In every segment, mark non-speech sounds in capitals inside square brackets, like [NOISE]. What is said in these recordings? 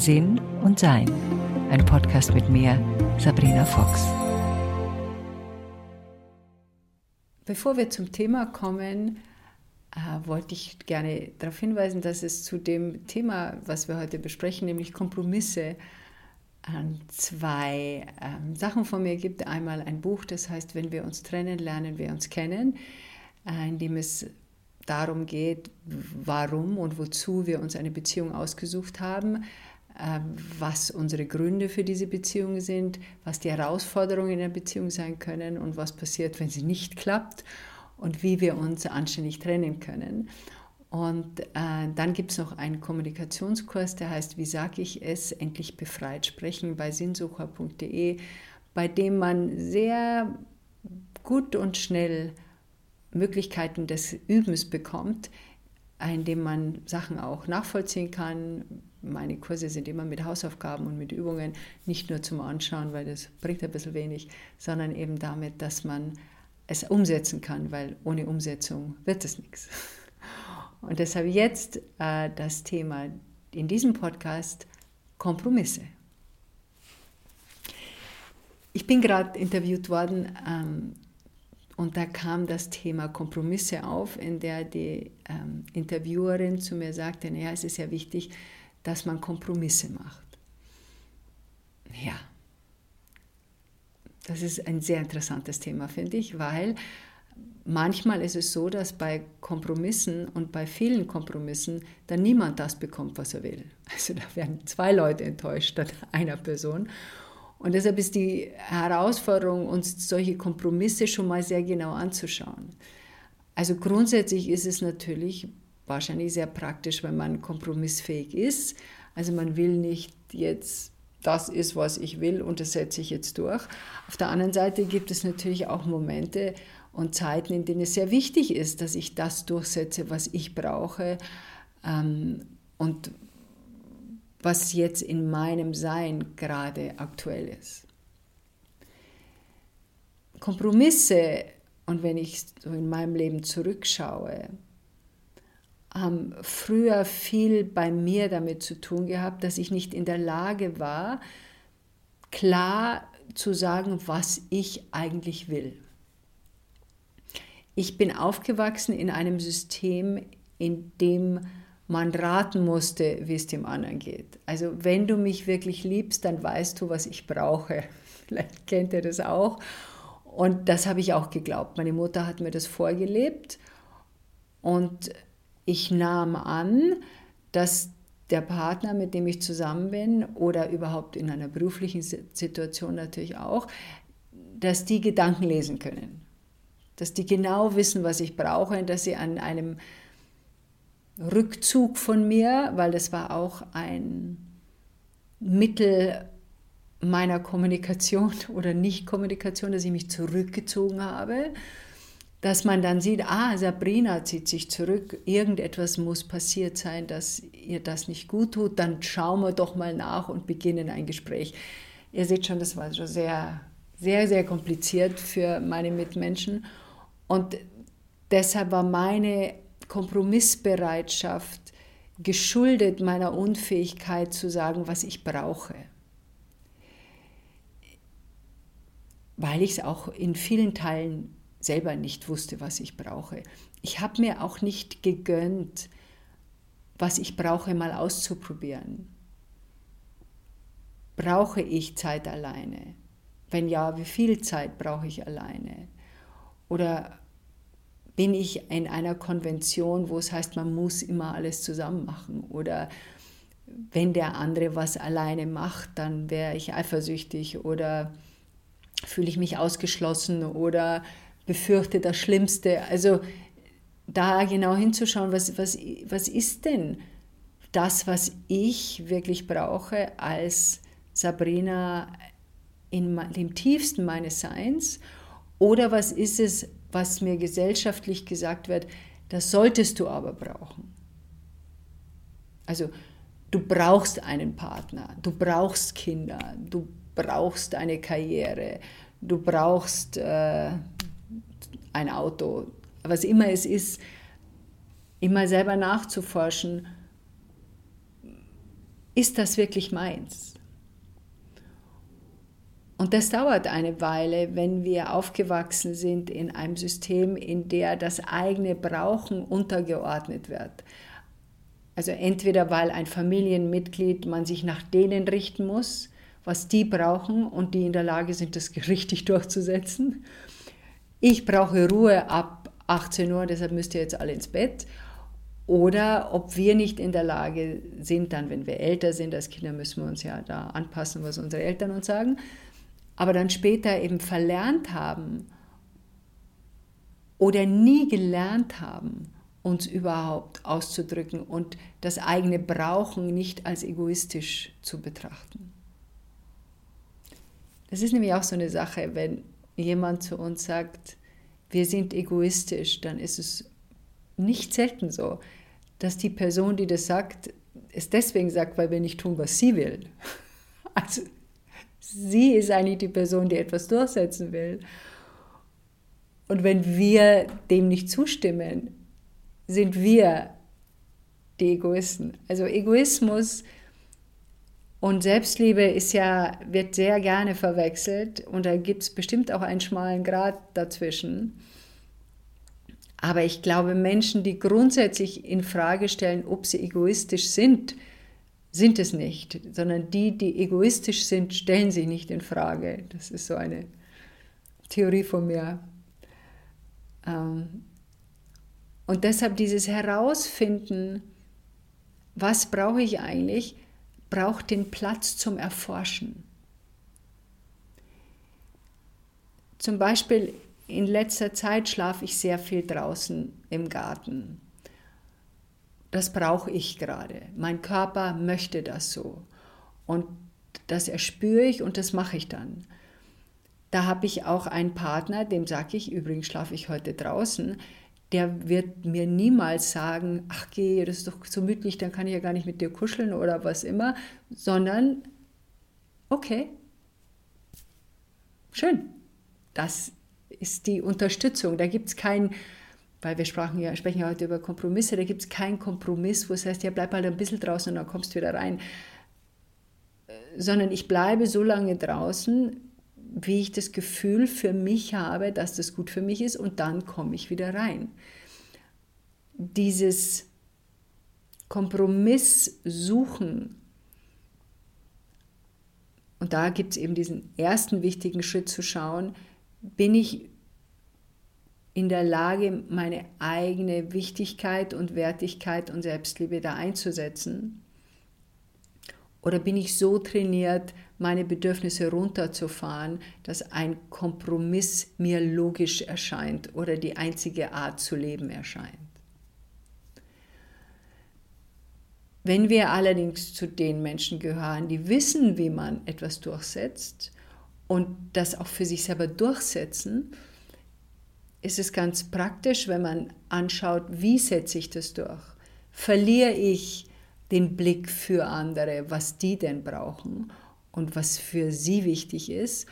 Sinn und Sein. Ein Podcast mit mir, Sabrina Fox. Bevor wir zum Thema kommen, äh, wollte ich gerne darauf hinweisen, dass es zu dem Thema, was wir heute besprechen, nämlich Kompromisse, ähm, zwei ähm, Sachen von mir gibt. Einmal ein Buch, das heißt, wenn wir uns trennen, lernen wir uns kennen, äh, in dem es darum geht, warum und wozu wir uns eine Beziehung ausgesucht haben, was unsere Gründe für diese Beziehung sind, was die Herausforderungen in der Beziehung sein können und was passiert, wenn sie nicht klappt und wie wir uns anständig trennen können. Und äh, dann gibt es noch einen Kommunikationskurs, der heißt, wie sage ich es, endlich befreit sprechen bei sinnsucher.de, bei dem man sehr gut und schnell Möglichkeiten des Übens bekommt, indem man Sachen auch nachvollziehen kann. Meine Kurse sind immer mit Hausaufgaben und mit Übungen, nicht nur zum Anschauen, weil das bringt ein bisschen wenig, sondern eben damit, dass man es umsetzen kann, weil ohne Umsetzung wird es nichts. [LAUGHS] Und deshalb jetzt äh, das Thema in diesem Podcast Kompromisse. Ich bin gerade interviewt worden ähm, und da kam das Thema Kompromisse auf, in der die ähm, Interviewerin zu mir sagte, naja, es ist ja wichtig, dass man Kompromisse macht. Ja, das ist ein sehr interessantes Thema, finde ich, weil manchmal ist es so, dass bei Kompromissen und bei vielen Kompromissen dann niemand das bekommt, was er will. Also da werden zwei Leute enttäuscht statt einer Person. Und deshalb ist die Herausforderung, uns solche Kompromisse schon mal sehr genau anzuschauen. Also grundsätzlich ist es natürlich wahrscheinlich sehr praktisch, wenn man kompromissfähig ist. Also man will nicht jetzt das ist, was ich will und das setze ich jetzt durch. Auf der anderen Seite gibt es natürlich auch Momente, und Zeiten, in denen es sehr wichtig ist, dass ich das durchsetze, was ich brauche ähm, und was jetzt in meinem Sein gerade aktuell ist. Kompromisse, und wenn ich so in meinem Leben zurückschaue, haben früher viel bei mir damit zu tun gehabt, dass ich nicht in der Lage war, klar zu sagen, was ich eigentlich will. Ich bin aufgewachsen in einem System, in dem man raten musste, wie es dem anderen geht. Also wenn du mich wirklich liebst, dann weißt du, was ich brauche. [LAUGHS] Vielleicht kennt ihr das auch. Und das habe ich auch geglaubt. Meine Mutter hat mir das vorgelebt und ich nahm an, dass der Partner, mit dem ich zusammen bin oder überhaupt in einer beruflichen Situation natürlich auch, dass die Gedanken lesen können. Dass die genau wissen, was ich brauche und dass sie an einem Rückzug von mir, weil das war auch ein Mittel meiner Kommunikation [LAUGHS] oder Nicht-Kommunikation, dass ich mich zurückgezogen habe, dass man dann sieht, ah, Sabrina zieht sich zurück, irgendetwas muss passiert sein, dass ihr das nicht gut tut, dann schauen wir doch mal nach und beginnen ein Gespräch. Ihr seht schon, das war schon sehr, sehr, sehr kompliziert für meine Mitmenschen. Und deshalb war meine Kompromissbereitschaft geschuldet meiner Unfähigkeit zu sagen, was ich brauche. Weil ich es auch in vielen Teilen selber nicht wusste, was ich brauche. Ich habe mir auch nicht gegönnt, was ich brauche, mal auszuprobieren. Brauche ich Zeit alleine? Wenn ja, wie viel Zeit brauche ich alleine? Oder bin ich in einer Konvention, wo es heißt, man muss immer alles zusammen machen? Oder wenn der andere was alleine macht, dann wäre ich eifersüchtig oder fühle ich mich ausgeschlossen oder befürchte das Schlimmste. Also da genau hinzuschauen, was, was, was ist denn das, was ich wirklich brauche als Sabrina in dem tiefsten meines Seins oder was ist es, was mir gesellschaftlich gesagt wird, das solltest du aber brauchen. Also du brauchst einen Partner, du brauchst Kinder, du brauchst eine Karriere, du brauchst äh, ein Auto, was immer es ist, immer selber nachzuforschen, ist das wirklich meins? Und das dauert eine Weile, wenn wir aufgewachsen sind in einem System, in der das eigene Brauchen untergeordnet wird. Also entweder weil ein Familienmitglied man sich nach denen richten muss, was die brauchen und die in der Lage sind, das [LAUGHS] richtig durchzusetzen. Ich brauche Ruhe ab 18 Uhr, deshalb müsst ihr jetzt alle ins Bett. Oder ob wir nicht in der Lage sind, dann, wenn wir älter sind, als Kinder müssen wir uns ja da anpassen, was unsere Eltern uns sagen, aber dann später eben verlernt haben oder nie gelernt haben, uns überhaupt auszudrücken und das eigene Brauchen nicht als egoistisch zu betrachten. Das ist nämlich auch so eine Sache, wenn jemand zu uns sagt, wir sind egoistisch, dann ist es nicht selten so, dass die Person, die das sagt, es deswegen sagt, weil wir nicht tun, was sie will. [LAUGHS] Also Sie ist eigentlich die Person, die etwas durchsetzen will. Und wenn wir dem nicht zustimmen, sind wir die Egoisten. Also Egoismus und Selbstliebe ist ja, wird sehr gerne verwechselt und da gibt es bestimmt auch einen schmalen Grad dazwischen. Aber ich glaube, Menschen, die grundsätzlich in Frage stellen, ob sie egoistisch sind, sind es nicht, sondern die, die egoistisch sind, stellen sich nicht in Frage. Das ist so eine Theorie von mir. Ähm, und deshalb dieses Herausfinden, was brauche ich eigentlich, braucht den Platz zum Erforschen. Zum Beispiel in letzter Zeit schlafe ich sehr viel draußen im Garten das brauche ich gerade. Mein Körper möchte das so. Und das erspüre ich und das mache ich dann. Da habe ich auch einen Partner, dem sage ich, übrigens schlafe ich heute draußen, der wird mir niemals sagen, ach geh, das ist doch so mütlich, dann kann ich ja gar nicht mit dir kuscheln oder was immer, sondern, okay, schön, das ist die Unterstützung. Da gibt es kein, weil wir sprachen ja, sprechen ja heute über Kompromisse, da gibt es keinen Kompromiss, wo es heißt, ja, bleib halt ein bisschen draußen und dann kommst du wieder rein. Sondern ich bleibe so lange draußen, wie ich das Gefühl für mich habe, dass das gut für mich ist und dann komme ich wieder rein. Dieses Kompromiss suchen, und da gibt es eben diesen ersten wichtigen Schritt zu schauen, bin ich in der Lage, meine eigene Wichtigkeit und Wertigkeit und Selbstliebe da einzusetzen? Oder bin ich so trainiert, meine Bedürfnisse runterzufahren, dass ein Kompromiss mir logisch erscheint oder die einzige Art zu leben erscheint? Wenn wir allerdings zu den Menschen gehören, die wissen, wie man etwas durchsetzt und das auch für sich selber durchsetzen, ist es ganz praktisch, wenn man anschaut, wie setze ich das durch? Verliere ich den Blick für andere, was die denn brauchen und was für sie wichtig ist?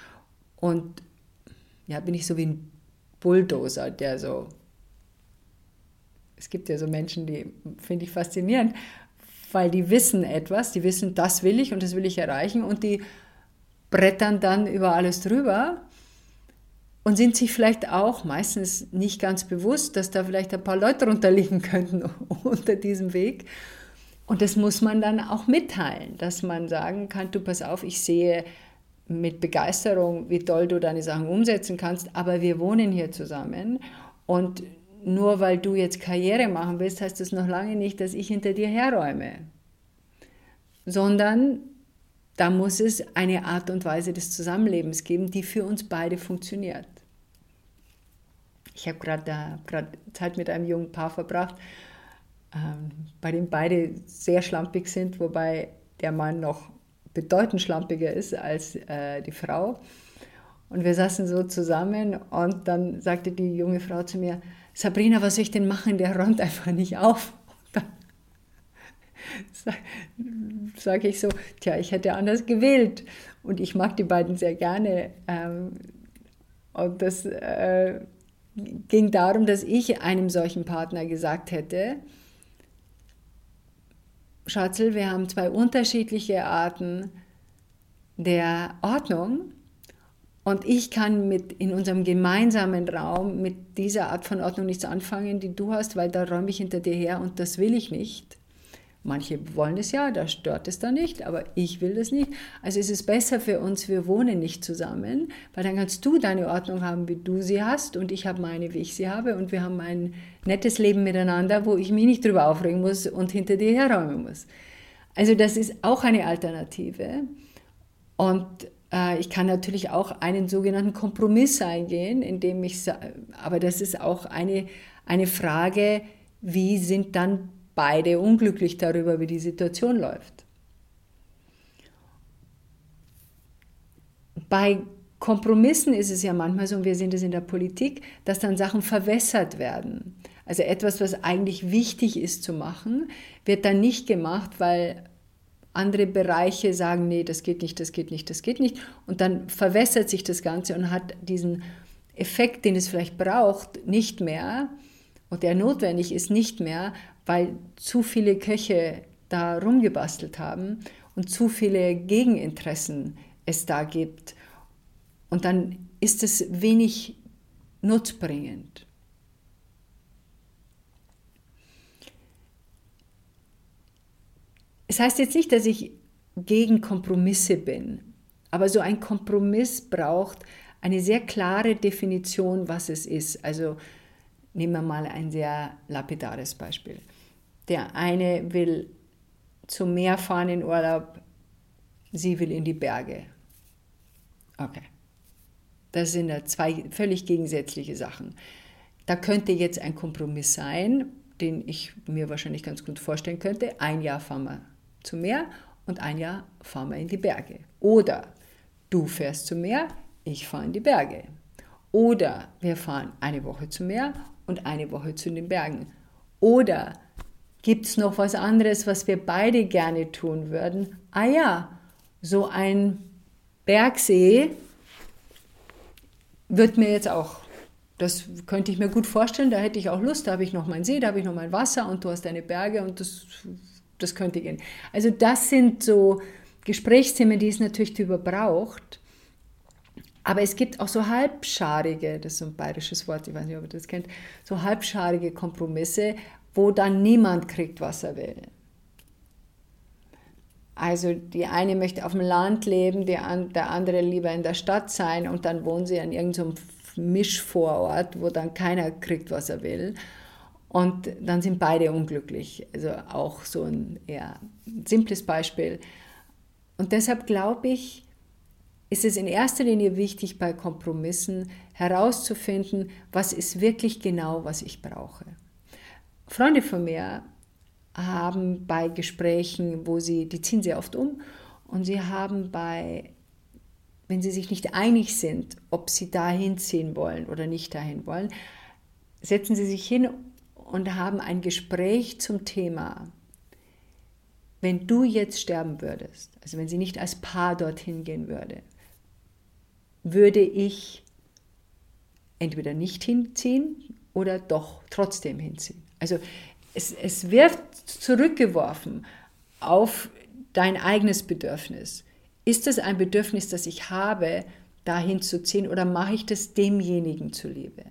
Und ja, bin ich so wie ein Bulldozer, der so. Es gibt ja so Menschen, die finde ich faszinierend, weil die wissen etwas, die wissen, das will ich und das will ich erreichen und die brettern dann über alles drüber und sind sich vielleicht auch meistens nicht ganz bewusst, dass da vielleicht ein paar Leute drunter liegen [LAUGHS] könnten unter diesem Weg. Und das muss man dann auch mitteilen, dass man sagen kann, du pass auf, ich sehe mit Begeisterung, wie toll du deine Sachen umsetzen kannst, aber wir wohnen hier zusammen und nur weil du jetzt Karriere machen willst, heißt das noch lange nicht, dass ich hinter dir herräume, sondern da muss es eine Art und Weise des Zusammenlebens geben, die für uns beide funktioniert. Ich habe gerade Zeit mit einem jungen Paar verbracht, bei dem beide sehr schlampig sind, wobei der Mann noch bedeutend schlampiger ist als äh, die Frau. Und wir saßen so zusammen und dann sagte die junge Frau zu mir, Sabrina, was soll ich denn machen? Der räumt einfach nicht auf. [LAUGHS] sage ich so, tja, ich hätte anders gewählt. Und ich mag die beiden sehr gerne. Ähm, und das äh, ging darum, dass ich einem solchen Partner gesagt hätte, Schatzel, wir haben zwei unterschiedliche Arten der Ordnung und ich kann mit in unserem gemeinsamen Raum mit dieser Art von Ordnung nichts anfangen, die du hast, weil da räume ich hinter dir her und das will ich nicht. Manche wollen es ja, da stört es dann nicht, aber ich will das nicht. Also ist es besser für uns, wir wohnen nicht zusammen, weil dann kannst du deine Ordnung haben, wie du sie hast und ich habe meine, wie ich sie habe und wir haben ein nettes Leben miteinander, wo ich mich nicht drüber aufregen muss und hinter dir herräumen muss. Also das ist auch eine Alternative. Und äh, ich kann natürlich auch einen sogenannten Kompromiss eingehen, indem ich, aber das ist auch eine, eine Frage, wie sind dann beide unglücklich darüber, wie die Situation läuft. Bei Kompromissen ist es ja manchmal so, und wir sehen das in der Politik, dass dann Sachen verwässert werden. Also etwas, was eigentlich wichtig ist zu machen, wird dann nicht gemacht, weil andere Bereiche sagen, nee, das geht nicht, das geht nicht, das geht nicht. Und dann verwässert sich das Ganze und hat diesen Effekt, den es vielleicht braucht, nicht mehr und der notwendig ist, nicht mehr, weil zu viele Köche da rumgebastelt haben und zu viele Gegeninteressen es da gibt. Und dann ist es wenig nutzbringend. Es heißt jetzt nicht, dass ich gegen Kompromisse bin, aber so ein Kompromiss braucht eine sehr klare Definition, was es ist. Also nehmen wir mal ein sehr lapidares Beispiel. Der eine will zum Meer fahren in Urlaub, sie will in die Berge. Okay. Das sind ja zwei völlig gegensätzliche Sachen. Da könnte jetzt ein Kompromiss sein, den ich mir wahrscheinlich ganz gut vorstellen könnte. Ein Jahr fahren wir zum Meer und ein Jahr fahren wir in die Berge. Oder du fährst zum Meer, ich fahre in die Berge. Oder wir fahren eine Woche zum Meer und eine Woche zu den Bergen. Oder gibt es noch was anderes, was wir beide gerne tun würden? Ah ja, so ein Bergsee wird mir jetzt auch, das könnte ich mir gut vorstellen, da hätte ich auch Lust, da habe ich noch meinen See, da habe ich noch mein Wasser und du hast deine Berge und das das könnte gehen. Also das sind so Gesprächsthemen, die es natürlich überbraucht. Aber es gibt auch so halbscharige, das ist so ein bayerisches Wort, ich weiß nicht, ob ihr das kennt, so halbscharige Kompromisse, wo dann niemand kriegt, was er will. Also die eine möchte auf dem Land leben, der andere lieber in der Stadt sein und dann wohnen sie an irgendeinem Mischvorort, wo dann keiner kriegt, was er will. Und dann sind beide unglücklich. Also auch so ein eher simples Beispiel. Und deshalb glaube ich, ist es in erster Linie wichtig, bei Kompromissen herauszufinden, was ist wirklich genau, was ich brauche. Freunde von mir haben bei Gesprächen, wo sie, die ziehen sehr oft um, und sie haben bei, wenn sie sich nicht einig sind, ob sie dahin ziehen wollen oder nicht dahin wollen, setzen sie sich hin und haben ein Gespräch zum Thema, wenn du jetzt sterben würdest, also wenn sie nicht als Paar dorthin gehen würde, würde ich entweder nicht hinziehen oder doch trotzdem hinziehen. Also es, es wird zurückgeworfen auf dein eigenes Bedürfnis. Ist das ein Bedürfnis, das ich habe, dahin zu ziehen oder mache ich das demjenigen zuliebe?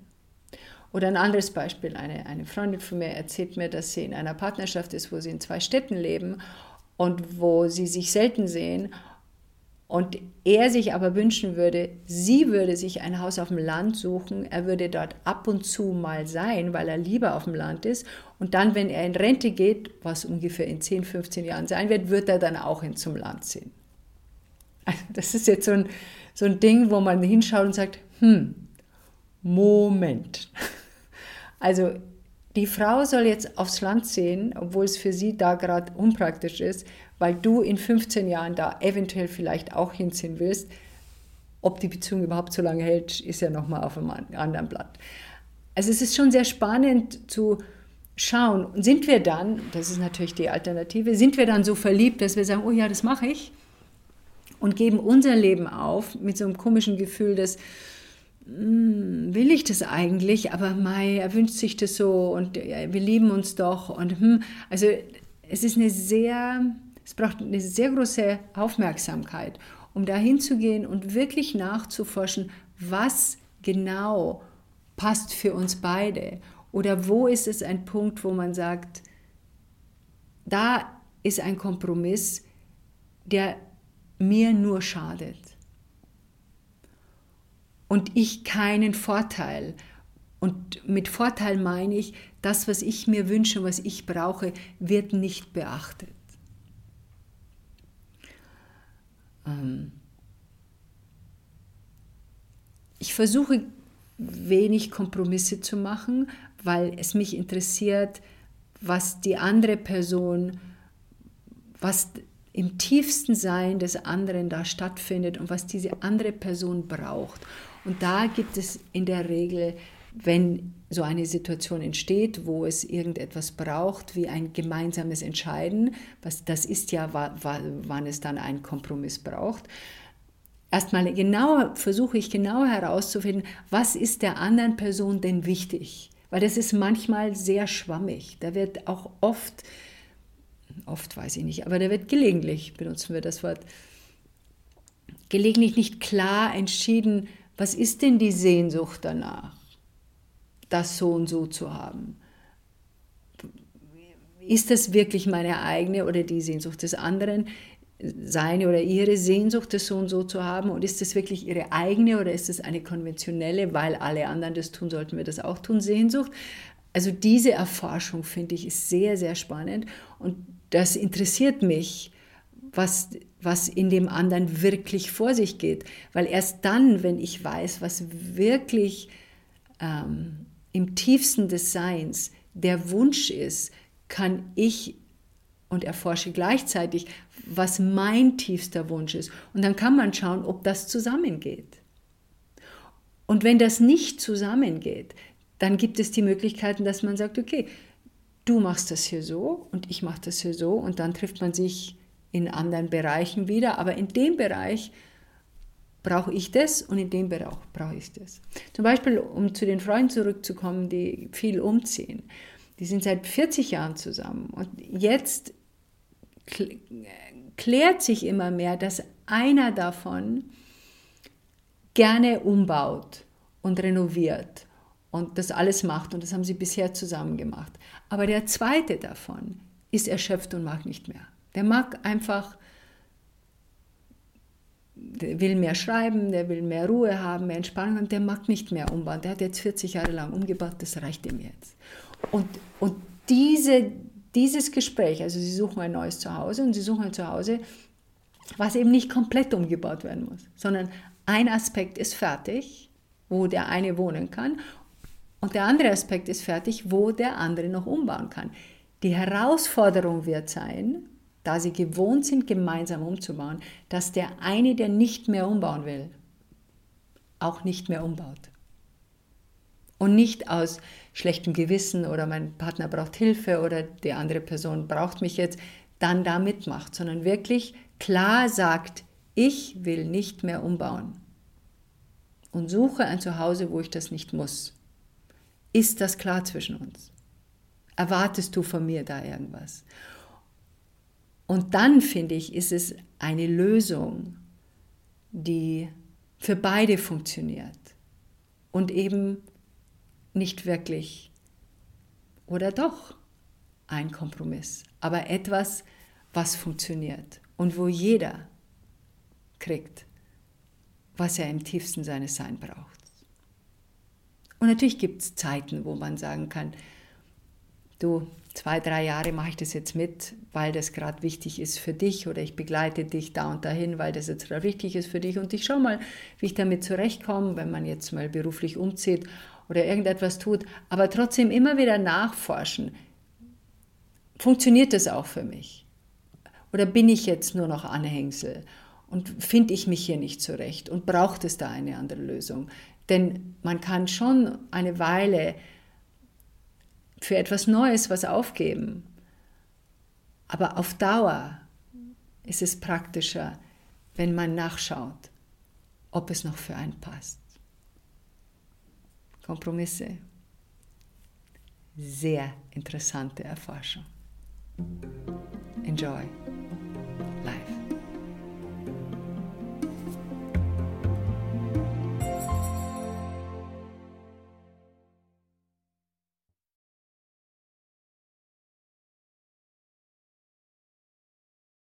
Oder ein anderes Beispiel, eine, eine Freundin von mir erzählt mir, dass sie in einer Partnerschaft ist, wo sie in zwei Städten leben und wo sie sich selten sehen und er sich aber wünschen würde, sie würde sich ein Haus auf dem Land suchen, er würde dort ab und zu mal sein, weil er lieber auf dem Land ist. Und dann, wenn er in Rente geht, was ungefähr in 10, 15 Jahren sein wird, wird er dann auch in zum Land ziehen. Also das ist jetzt so ein, so ein Ding, wo man hinschaut und sagt, hm, Moment. Also die Frau soll jetzt aufs Land sehen, obwohl es für sie da gerade unpraktisch ist, weil du in 15 Jahren da eventuell vielleicht auch hinziehen willst. Ob die Beziehung überhaupt so lange hält, ist ja nochmal auf einem anderen Blatt. Also es ist schon sehr spannend zu schauen, sind wir dann, das ist natürlich die Alternative, sind wir dann so verliebt, dass wir sagen, oh ja, das mache ich und geben unser Leben auf mit so einem komischen Gefühl, dass will ich das eigentlich, aber Mai, er wünscht sich das so und wir lieben uns doch und hm, also es ist eine sehr, es braucht eine sehr große Aufmerksamkeit, um dahin zu gehen und wirklich nachzuforschen, was genau passt für uns beide oder wo ist es ein Punkt, wo man sagt, da ist ein Kompromiss, der mir nur schadet und ich keinen Vorteil. Und mit Vorteil meine ich, das, was ich mir wünsche, was ich brauche, wird nicht beachtet. Ähm ich versuche wenig Kompromisse zu machen, weil es mich interessiert, was die andere Person, was im tiefsten Sein des anderen da stattfindet und was diese andere Person braucht. Und da gibt es in der Regel, wenn so eine Situation entsteht, wo es irgendetwas braucht, wie ein gemeinsames Entscheiden, was das ist ja, wann es dann einen Kompromiss braucht. Erstmal genau versuche ich genau herauszufinden, was ist der anderen Person denn wichtig? Weil das ist manchmal sehr schwammig. Da wird auch oft, oft weiß ich nicht, aber da wird gelegentlich, benutzen wir das Wort, gelegentlich nicht klar entschieden, was ist denn die Sehnsucht danach, das so und so zu haben? Ist das wirklich meine eigene oder die Sehnsucht des anderen? Seine oder ihre Sehnsucht, das so und so zu haben? Und ist das wirklich ihre eigene oder ist es eine konventionelle, weil alle anderen das tun, sollten wir das auch tun, Sehnsucht? Also diese Erforschung finde ich ist sehr, sehr spannend und das interessiert mich, was was in dem anderen wirklich vor sich geht. Weil erst dann, wenn ich weiß, was wirklich ähm, im tiefsten des Seins der Wunsch ist, kann ich und erforsche gleichzeitig, was mein tiefster Wunsch ist. Und dann kann man schauen, ob das zusammengeht. Und wenn das nicht zusammengeht, dann gibt es die Möglichkeiten, dass man sagt, okay, du machst das hier so und ich mache das hier so und dann trifft man sich in anderen Bereichen wieder, aber in dem Bereich brauche ich das und in dem Bereich brauche ich das. Zum Beispiel, um zu den Freunden zurückzukommen, die viel umziehen. Die sind seit 40 Jahren zusammen und jetzt klärt sich immer mehr, dass einer davon gerne umbaut und renoviert und das alles macht und das haben sie bisher zusammen gemacht. Aber der zweite davon ist erschöpft und mag nicht mehr. Der mag einfach, der will mehr schreiben, der will mehr Ruhe haben, mehr Entspannung und der mag nicht mehr umbauen. Der hat jetzt 40 Jahre lang umgebaut, das reicht ihm jetzt. Und, und diese, dieses Gespräch, also sie suchen ein neues Zuhause und sie suchen ein Zuhause, was eben nicht komplett umgebaut werden muss, sondern ein Aspekt ist fertig, wo der eine wohnen kann und der andere Aspekt ist fertig, wo der andere noch umbauen kann. Die Herausforderung wird sein, da sie gewohnt sind, gemeinsam umzubauen, dass der eine, der nicht mehr umbauen will, auch nicht mehr umbaut. Und nicht aus schlechtem Gewissen oder mein Partner braucht Hilfe oder die andere Person braucht mich jetzt, dann da mitmacht, sondern wirklich klar sagt, ich will nicht mehr umbauen und suche ein Zuhause, wo ich das nicht muss. Ist das klar zwischen uns? Erwartest du von mir da irgendwas? Und dann, finde ich, ist es eine Lösung, die für beide funktioniert und eben nicht wirklich oder doch ein Kompromiss, aber etwas, was funktioniert und wo jeder kriegt, was er im tiefsten seines Sein braucht. Und natürlich gibt es Zeiten, wo man sagen kann, du, zwei, drei Jahre mache ich das jetzt mit, weil das gerade wichtig ist für dich oder ich begleite dich da und dahin, weil das jetzt gerade wichtig ist für dich. Und ich schaue mal, wie ich damit zurechtkomme, wenn man jetzt mal beruflich umzieht oder irgendetwas tut, aber trotzdem immer wieder nachforschen, funktioniert das auch für mich? Oder bin ich jetzt nur noch Anhängsel? Und finde ich mich hier nicht zurecht? Und braucht es da eine andere Lösung? Denn man kann schon eine Weile für etwas Neues was aufgeben. Aber auf Dauer ist es praktischer, wenn man nachschaut, ob es noch für einen passt. Kompromisse. Sehr interessante Erforschung. Enjoy.